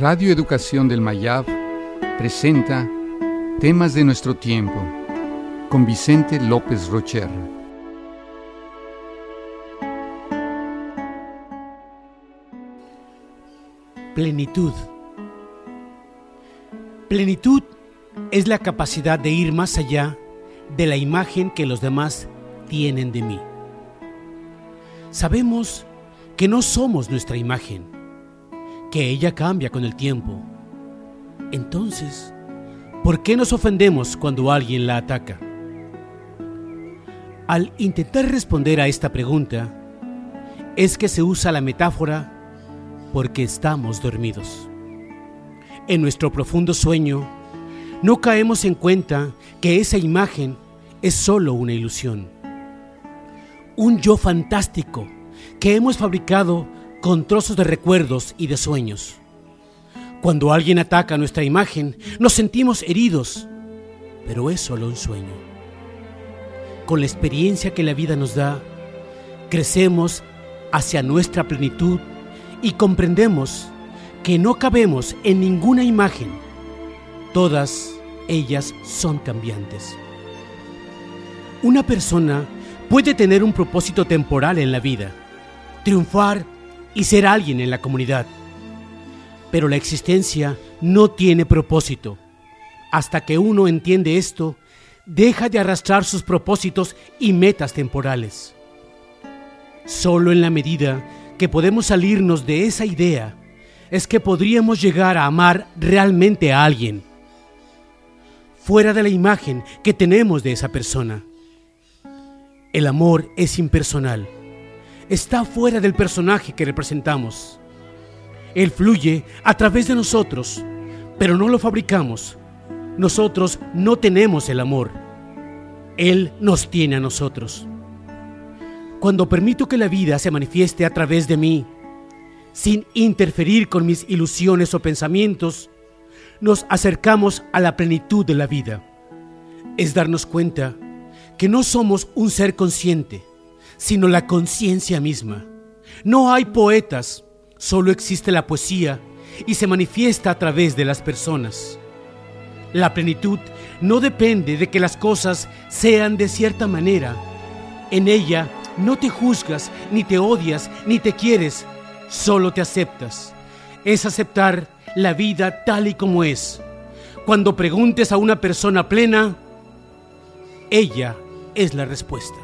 Radio Educación del Mayab presenta Temas de nuestro tiempo con Vicente López Rocher. Plenitud. Plenitud es la capacidad de ir más allá de la imagen que los demás tienen de mí. Sabemos que no somos nuestra imagen, que ella cambia con el tiempo. Entonces, ¿por qué nos ofendemos cuando alguien la ataca? Al intentar responder a esta pregunta, es que se usa la metáfora porque estamos dormidos. En nuestro profundo sueño, no caemos en cuenta que esa imagen es solo una ilusión. Un yo fantástico que hemos fabricado con trozos de recuerdos y de sueños. Cuando alguien ataca nuestra imagen, nos sentimos heridos, pero es solo un sueño. Con la experiencia que la vida nos da, crecemos hacia nuestra plenitud y comprendemos que no cabemos en ninguna imagen. Todas ellas son cambiantes. Una persona puede tener un propósito temporal en la vida, triunfar y ser alguien en la comunidad. Pero la existencia no tiene propósito. Hasta que uno entiende esto, deja de arrastrar sus propósitos y metas temporales. Solo en la medida que podemos salirnos de esa idea es que podríamos llegar a amar realmente a alguien, fuera de la imagen que tenemos de esa persona. El amor es impersonal. Está fuera del personaje que representamos. Él fluye a través de nosotros, pero no lo fabricamos. Nosotros no tenemos el amor. Él nos tiene a nosotros. Cuando permito que la vida se manifieste a través de mí, sin interferir con mis ilusiones o pensamientos, nos acercamos a la plenitud de la vida. Es darnos cuenta que no somos un ser consciente, sino la conciencia misma. No hay poetas, solo existe la poesía y se manifiesta a través de las personas. La plenitud no depende de que las cosas sean de cierta manera. En ella no te juzgas, ni te odias, ni te quieres, solo te aceptas. Es aceptar la vida tal y como es. Cuando preguntes a una persona plena, ella es la respuesta.